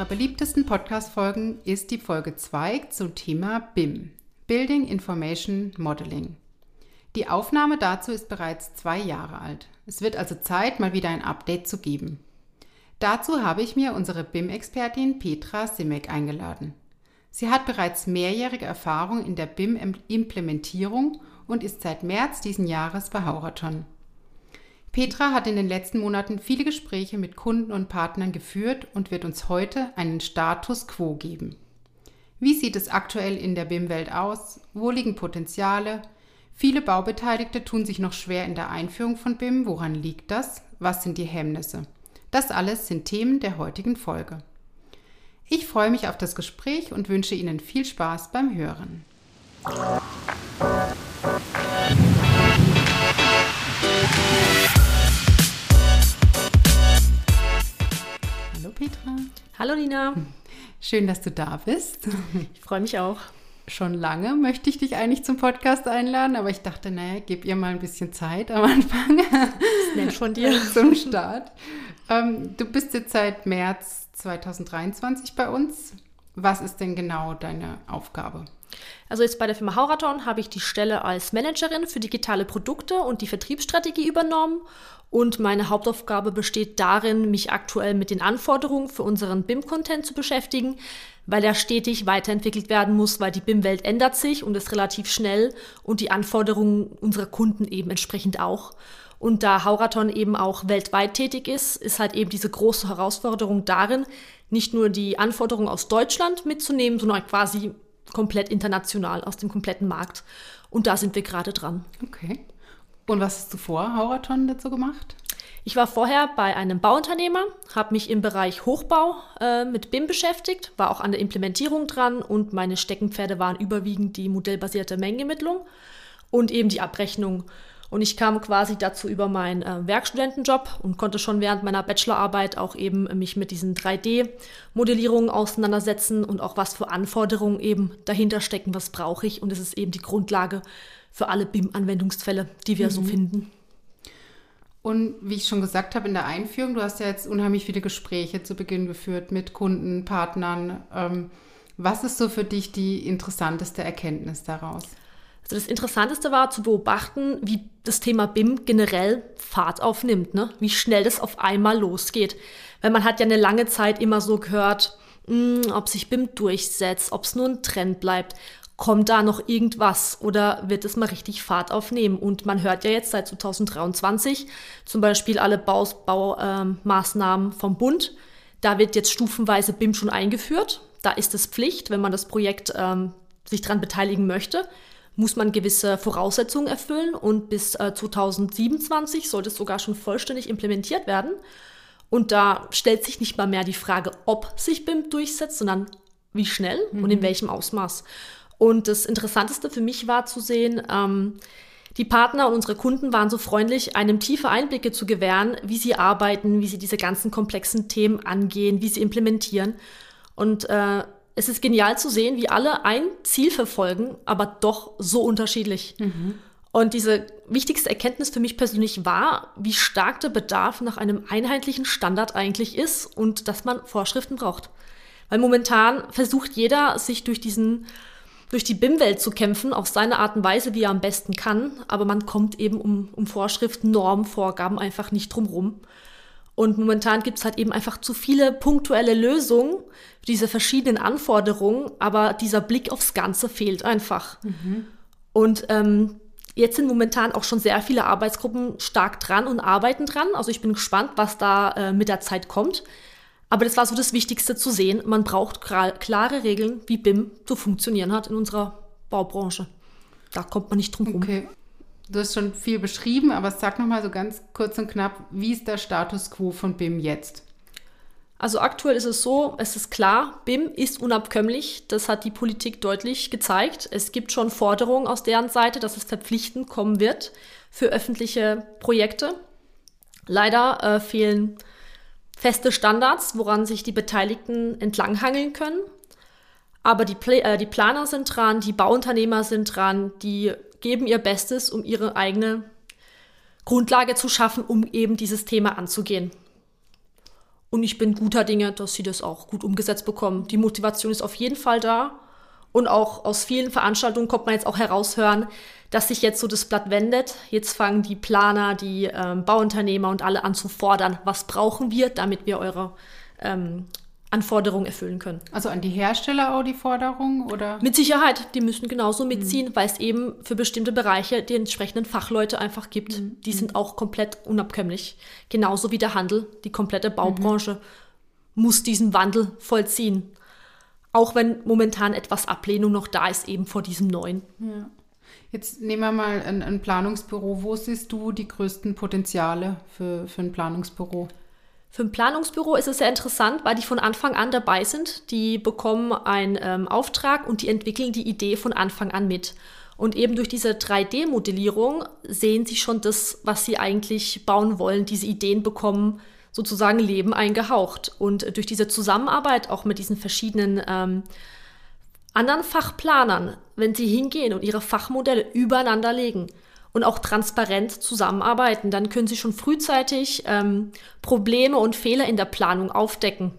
unserer beliebtesten Podcast-Folgen ist die Folge 2 zum Thema BIM, Building Information Modeling. Die Aufnahme dazu ist bereits zwei Jahre alt. Es wird also Zeit, mal wieder ein Update zu geben. Dazu habe ich mir unsere BIM-Expertin Petra Simek eingeladen. Sie hat bereits mehrjährige Erfahrung in der BIM-Implementierung und ist seit März diesen Jahres bei Hauraton. Petra hat in den letzten Monaten viele Gespräche mit Kunden und Partnern geführt und wird uns heute einen Status quo geben. Wie sieht es aktuell in der BIM-Welt aus? Wo liegen Potenziale? Viele Baubeteiligte tun sich noch schwer in der Einführung von BIM. Woran liegt das? Was sind die Hemmnisse? Das alles sind Themen der heutigen Folge. Ich freue mich auf das Gespräch und wünsche Ihnen viel Spaß beim Hören. Petra. Hallo Nina. Schön, dass du da bist. Ich freue mich auch. Schon lange möchte ich dich eigentlich zum Podcast einladen, aber ich dachte, naja, gib ihr mal ein bisschen Zeit am Anfang. Das nett von dir. zum Start. Ähm, du bist jetzt seit März 2023 bei uns. Was ist denn genau deine Aufgabe? Also jetzt bei der Firma Hauraton habe ich die Stelle als Managerin für digitale Produkte und die Vertriebsstrategie übernommen und meine Hauptaufgabe besteht darin, mich aktuell mit den Anforderungen für unseren BIM-Content zu beschäftigen, weil er stetig weiterentwickelt werden muss, weil die BIM-Welt ändert sich und ist relativ schnell und die Anforderungen unserer Kunden eben entsprechend auch. Und da Hauraton eben auch weltweit tätig ist, ist halt eben diese große Herausforderung darin, nicht nur die Anforderungen aus Deutschland mitzunehmen, sondern quasi komplett international aus dem kompletten Markt. Und da sind wir gerade dran. Okay. Und was hast du vor Hauraton dazu gemacht? Ich war vorher bei einem Bauunternehmer, habe mich im Bereich Hochbau äh, mit BIM beschäftigt, war auch an der Implementierung dran und meine Steckenpferde waren überwiegend die modellbasierte Mengenermittlung und eben die Abrechnung. Und ich kam quasi dazu über meinen äh, Werkstudentenjob und konnte schon während meiner Bachelorarbeit auch eben mich mit diesen 3D-Modellierungen auseinandersetzen und auch was für Anforderungen eben dahinter stecken, was brauche ich. Und es ist eben die Grundlage für alle BIM-Anwendungsfälle, die wir mhm. so finden. Und wie ich schon gesagt habe in der Einführung, du hast ja jetzt unheimlich viele Gespräche zu Beginn geführt mit Kunden, Partnern. Ähm, was ist so für dich die interessanteste Erkenntnis daraus? Also das Interessanteste war zu beobachten, wie das Thema BIM generell Fahrt aufnimmt, ne? wie schnell das auf einmal losgeht. Weil man hat ja eine lange Zeit immer so gehört, mh, hm, ob sich BIM durchsetzt, ob es nur ein Trend bleibt kommt da noch irgendwas oder wird es mal richtig Fahrt aufnehmen? Und man hört ja jetzt seit 2023 zum Beispiel alle Baumaßnahmen ähm, vom Bund. Da wird jetzt stufenweise BIM schon eingeführt. Da ist es Pflicht, wenn man das Projekt ähm, sich daran beteiligen möchte, muss man gewisse Voraussetzungen erfüllen und bis äh, 2027 sollte es sogar schon vollständig implementiert werden. Und da stellt sich nicht mal mehr die Frage, ob sich BIM durchsetzt, sondern wie schnell mhm. und in mhm. welchem Ausmaß. Und das Interessanteste für mich war zu sehen, ähm, die Partner und unsere Kunden waren so freundlich, einem tiefe Einblicke zu gewähren, wie sie arbeiten, wie sie diese ganzen komplexen Themen angehen, wie sie implementieren. Und äh, es ist genial zu sehen, wie alle ein Ziel verfolgen, aber doch so unterschiedlich. Mhm. Und diese wichtigste Erkenntnis für mich persönlich war, wie stark der Bedarf nach einem einheitlichen Standard eigentlich ist und dass man Vorschriften braucht. Weil momentan versucht jeder, sich durch diesen durch die BIM-Welt zu kämpfen, auf seine Art und Weise, wie er am besten kann. Aber man kommt eben um, um Vorschriften, Normen, Vorgaben einfach nicht drum Und momentan gibt es halt eben einfach zu viele punktuelle Lösungen für diese verschiedenen Anforderungen, aber dieser Blick aufs Ganze fehlt einfach. Mhm. Und ähm, jetzt sind momentan auch schon sehr viele Arbeitsgruppen stark dran und arbeiten dran. Also ich bin gespannt, was da äh, mit der Zeit kommt. Aber das war so das Wichtigste zu sehen. Man braucht klare Regeln, wie BIM zu funktionieren hat in unserer Baubranche. Da kommt man nicht drum herum. Okay. Du hast schon viel beschrieben, aber sag noch mal so ganz kurz und knapp, wie ist der Status quo von BIM jetzt? Also aktuell ist es so, es ist klar, BIM ist unabkömmlich. Das hat die Politik deutlich gezeigt. Es gibt schon Forderungen aus deren Seite, dass es verpflichtend kommen wird für öffentliche Projekte. Leider äh, fehlen feste Standards, woran sich die Beteiligten entlanghangeln können. Aber die, Pl äh, die Planer sind dran, die Bauunternehmer sind dran, die geben ihr Bestes, um ihre eigene Grundlage zu schaffen, um eben dieses Thema anzugehen. Und ich bin guter Dinge, dass sie das auch gut umgesetzt bekommen. Die Motivation ist auf jeden Fall da. Und auch aus vielen Veranstaltungen kommt man jetzt auch heraushören, dass sich jetzt so das Blatt wendet. Jetzt fangen die Planer, die ähm, Bauunternehmer und alle an zu fordern, was brauchen wir, damit wir eure ähm, Anforderungen erfüllen können. Also an die Hersteller auch die Forderung oder? Mit Sicherheit, die müssen genauso mitziehen, mhm. weil es eben für bestimmte Bereiche die entsprechenden Fachleute einfach gibt. Mhm. Die sind auch komplett unabkömmlich. Genauso wie der Handel, die komplette Baubranche mhm. muss diesen Wandel vollziehen. Auch wenn momentan etwas Ablehnung noch da ist, eben vor diesem neuen. Ja. Jetzt nehmen wir mal ein, ein, Planungsbüro. Wo siehst du die größten Potenziale für, für ein Planungsbüro? Für ein Planungsbüro ist es sehr interessant, weil die von Anfang an dabei sind. Die bekommen einen ähm, Auftrag und die entwickeln die Idee von Anfang an mit. Und eben durch diese 3D-Modellierung sehen sie schon das, was sie eigentlich bauen wollen. Diese Ideen bekommen sozusagen Leben eingehaucht. Und durch diese Zusammenarbeit auch mit diesen verschiedenen ähm, anderen Fachplanern, wenn sie hingehen und ihre Fachmodelle übereinander legen, und auch transparent zusammenarbeiten. Dann können Sie schon frühzeitig ähm, Probleme und Fehler in der Planung aufdecken.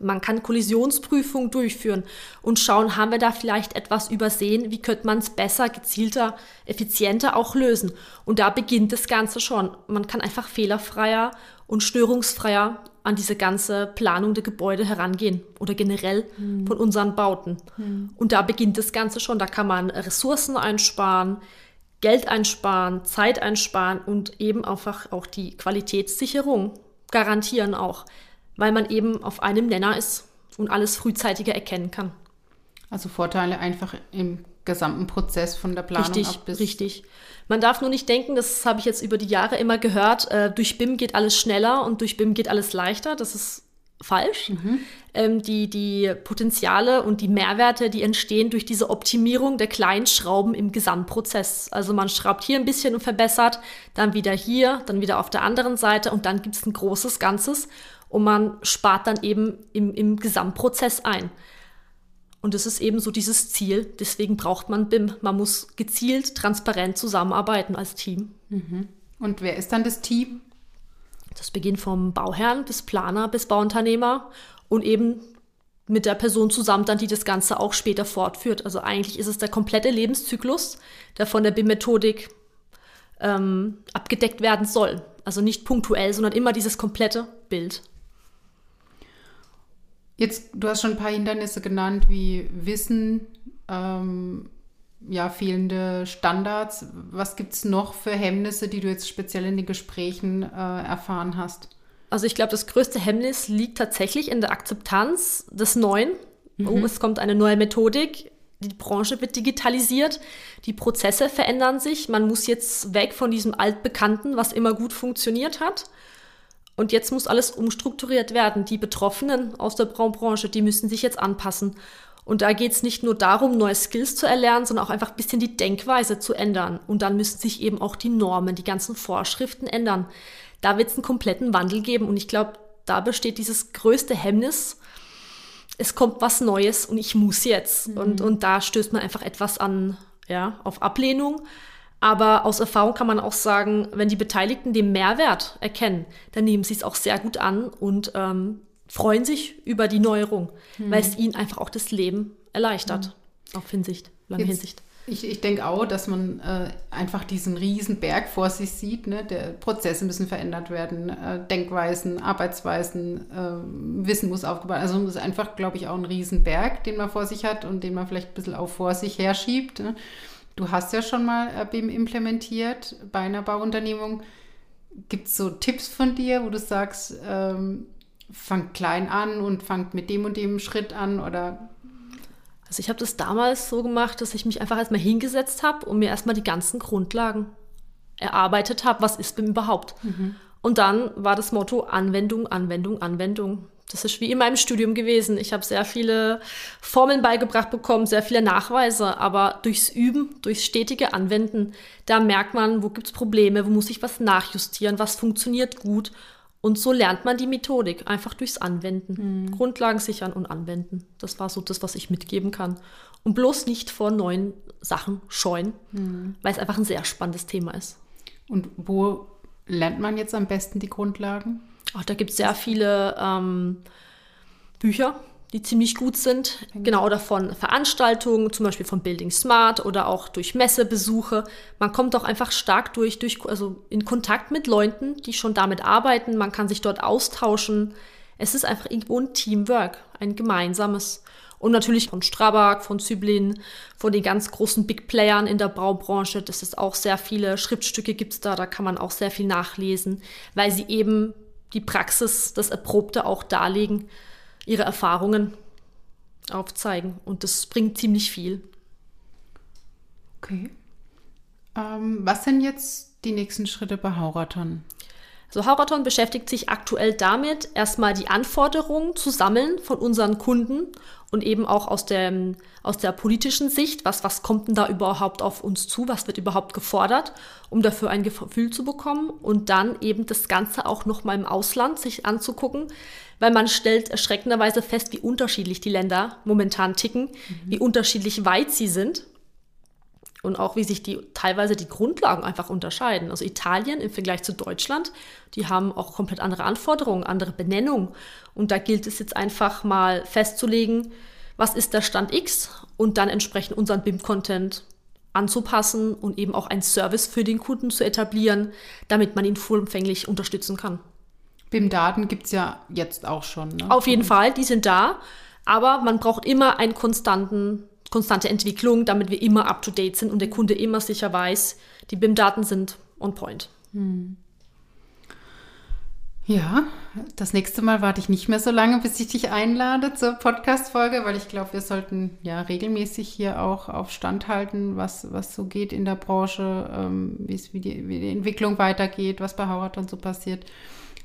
Man kann Kollisionsprüfungen durchführen und schauen, haben wir da vielleicht etwas übersehen, wie könnte man es besser, gezielter, effizienter auch lösen. Und da beginnt das Ganze schon. Man kann einfach fehlerfreier und störungsfreier an diese ganze Planung der Gebäude herangehen oder generell hm. von unseren Bauten. Hm. Und da beginnt das Ganze schon. Da kann man Ressourcen einsparen, Geld einsparen, Zeit einsparen und eben einfach auch die Qualitätssicherung garantieren auch, weil man eben auf einem Nenner ist und alles frühzeitiger erkennen kann. Also Vorteile einfach im gesamten Prozess von der Planung richtig, ab bis richtig. Man darf nur nicht denken, das habe ich jetzt über die Jahre immer gehört, äh, durch BIM geht alles schneller und durch BIM geht alles leichter. Das ist falsch. Mhm. Ähm, die, die Potenziale und die Mehrwerte, die entstehen durch diese Optimierung der kleinen Schrauben im Gesamtprozess. Also man schraubt hier ein bisschen und verbessert, dann wieder hier, dann wieder auf der anderen Seite und dann gibt es ein großes Ganzes und man spart dann eben im, im Gesamtprozess ein. Und das ist eben so dieses Ziel. Deswegen braucht man BIM. Man muss gezielt, transparent zusammenarbeiten als Team. Mhm. Und wer ist dann das Team? Das beginnt vom Bauherrn bis Planer bis Bauunternehmer und eben mit der Person zusammen dann, die das Ganze auch später fortführt. Also eigentlich ist es der komplette Lebenszyklus, der von der BIM-Methodik ähm, abgedeckt werden soll. Also nicht punktuell, sondern immer dieses komplette Bild. Jetzt, du hast schon ein paar Hindernisse genannt, wie Wissen, ähm, ja, fehlende Standards. Was gibt es noch für Hemmnisse, die du jetzt speziell in den Gesprächen äh, erfahren hast? Also ich glaube, das größte Hemmnis liegt tatsächlich in der Akzeptanz des Neuen. Mhm. Oh, es kommt eine neue Methodik, die Branche wird digitalisiert, die Prozesse verändern sich, man muss jetzt weg von diesem altbekannten, was immer gut funktioniert hat. Und jetzt muss alles umstrukturiert werden. Die Betroffenen aus der Braubranche, die müssen sich jetzt anpassen. Und da geht es nicht nur darum, neue Skills zu erlernen, sondern auch einfach ein bisschen die Denkweise zu ändern. Und dann müssen sich eben auch die Normen, die ganzen Vorschriften ändern. Da wird es einen kompletten Wandel geben. Und ich glaube, da besteht dieses größte Hemmnis. Es kommt was Neues und ich muss jetzt. Mhm. Und, und da stößt man einfach etwas an, ja, auf Ablehnung. Aber aus Erfahrung kann man auch sagen, wenn die Beteiligten den Mehrwert erkennen, dann nehmen sie es auch sehr gut an und ähm, freuen sich über die Neuerung, mhm. weil es ihnen einfach auch das Leben erleichtert. Mhm. Auf Hinsicht, lange Jetzt, Hinsicht. Ich, ich denke auch, dass man äh, einfach diesen riesen Berg vor sich sieht. Ne? Der Prozesse müssen verändert werden, äh, Denkweisen, Arbeitsweisen, äh, Wissen muss aufgebaut werden. Also es ist einfach, glaube ich, auch ein riesen Berg, den man vor sich hat und den man vielleicht ein bisschen auch vor sich herschiebt. Ne? Du hast ja schon mal äh, BIM implementiert bei einer Bauunternehmung. Gibt es so Tipps von dir, wo du sagst, ähm, fangt klein an und fangt mit dem und dem Schritt an oder also ich habe das damals so gemacht, dass ich mich einfach erstmal hingesetzt habe und mir erstmal die ganzen Grundlagen erarbeitet habe, was ist BIM überhaupt. Mhm. Und dann war das Motto Anwendung, Anwendung, Anwendung. Das ist wie in meinem Studium gewesen. Ich habe sehr viele Formeln beigebracht bekommen, sehr viele Nachweise, aber durchs Üben, durchs stetige Anwenden, da merkt man, wo gibt es Probleme, wo muss ich was nachjustieren, was funktioniert gut und so lernt man die Methodik, einfach durchs Anwenden. Mhm. Grundlagen sichern und anwenden. Das war so das, was ich mitgeben kann. Und bloß nicht vor neuen Sachen scheuen, mhm. weil es einfach ein sehr spannendes Thema ist. Und wo lernt man jetzt am besten die Grundlagen? Auch da gibt es sehr viele ähm, Bücher, die ziemlich gut sind. Mhm. Genau, oder von Veranstaltungen, zum Beispiel von Building Smart oder auch durch Messebesuche. Man kommt doch einfach stark durch, durch, also in Kontakt mit Leuten, die schon damit arbeiten. Man kann sich dort austauschen. Es ist einfach irgendwo ein Teamwork, ein gemeinsames. Und natürlich von Strabag, von Zyblin, von den ganz großen Big Playern in der Baubranche. Das ist auch sehr viele Schriftstücke gibt's da, da kann man auch sehr viel nachlesen, weil sie eben die Praxis, das Erprobte auch darlegen, ihre Erfahrungen aufzeigen. Und das bringt ziemlich viel. Okay. Ähm, was sind jetzt die nächsten Schritte bei Hauraton? So, Hauraton beschäftigt sich aktuell damit, erstmal die Anforderungen zu sammeln von unseren Kunden und eben auch aus der, aus der politischen Sicht, was, was kommt denn da überhaupt auf uns zu, was wird überhaupt gefordert, um dafür ein Gefühl zu bekommen und dann eben das Ganze auch nochmal im Ausland sich anzugucken, weil man stellt erschreckenderweise fest, wie unterschiedlich die Länder momentan ticken, mhm. wie unterschiedlich weit sie sind und auch wie sich die teilweise die Grundlagen einfach unterscheiden. Also Italien im Vergleich zu Deutschland, die haben auch komplett andere Anforderungen, andere Benennung. Und da gilt es jetzt einfach mal festzulegen, was ist der Stand X und dann entsprechend unseren BIM-Content anzupassen und eben auch einen Service für den Kunden zu etablieren, damit man ihn vollumfänglich unterstützen kann. BIM-Daten gibt es ja jetzt auch schon. Ne? Auf jeden Fall, die sind da. Aber man braucht immer konstanten konstante Entwicklung, damit wir immer up-to-date sind und der Kunde immer sicher weiß, die BIM-Daten sind on point. Hm. Ja, das nächste Mal warte ich nicht mehr so lange, bis ich dich einlade zur Podcast-Folge, weil ich glaube, wir sollten ja regelmäßig hier auch auf Stand halten, was, was so geht in der Branche, ähm, wie, die, wie die Entwicklung weitergeht, was bei Hauerton so passiert.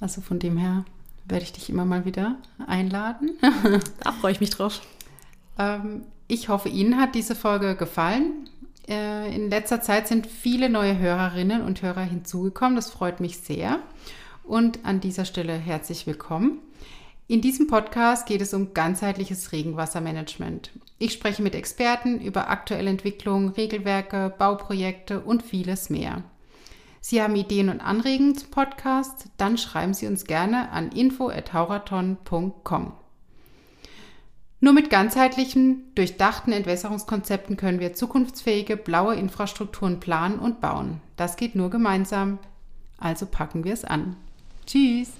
Also von dem her werde ich dich immer mal wieder einladen. Da freue ich mich drauf. ähm, ich hoffe, Ihnen hat diese Folge gefallen. Äh, in letzter Zeit sind viele neue Hörerinnen und Hörer hinzugekommen. Das freut mich sehr. Und an dieser Stelle herzlich willkommen. In diesem Podcast geht es um ganzheitliches Regenwassermanagement. Ich spreche mit Experten über aktuelle Entwicklungen, Regelwerke, Bauprojekte und vieles mehr. Sie haben Ideen und Anregungen zum Podcast? Dann schreiben Sie uns gerne an info.hauraton.com. Nur mit ganzheitlichen, durchdachten Entwässerungskonzepten können wir zukunftsfähige, blaue Infrastrukturen planen und bauen. Das geht nur gemeinsam. Also packen wir es an. Tschüss!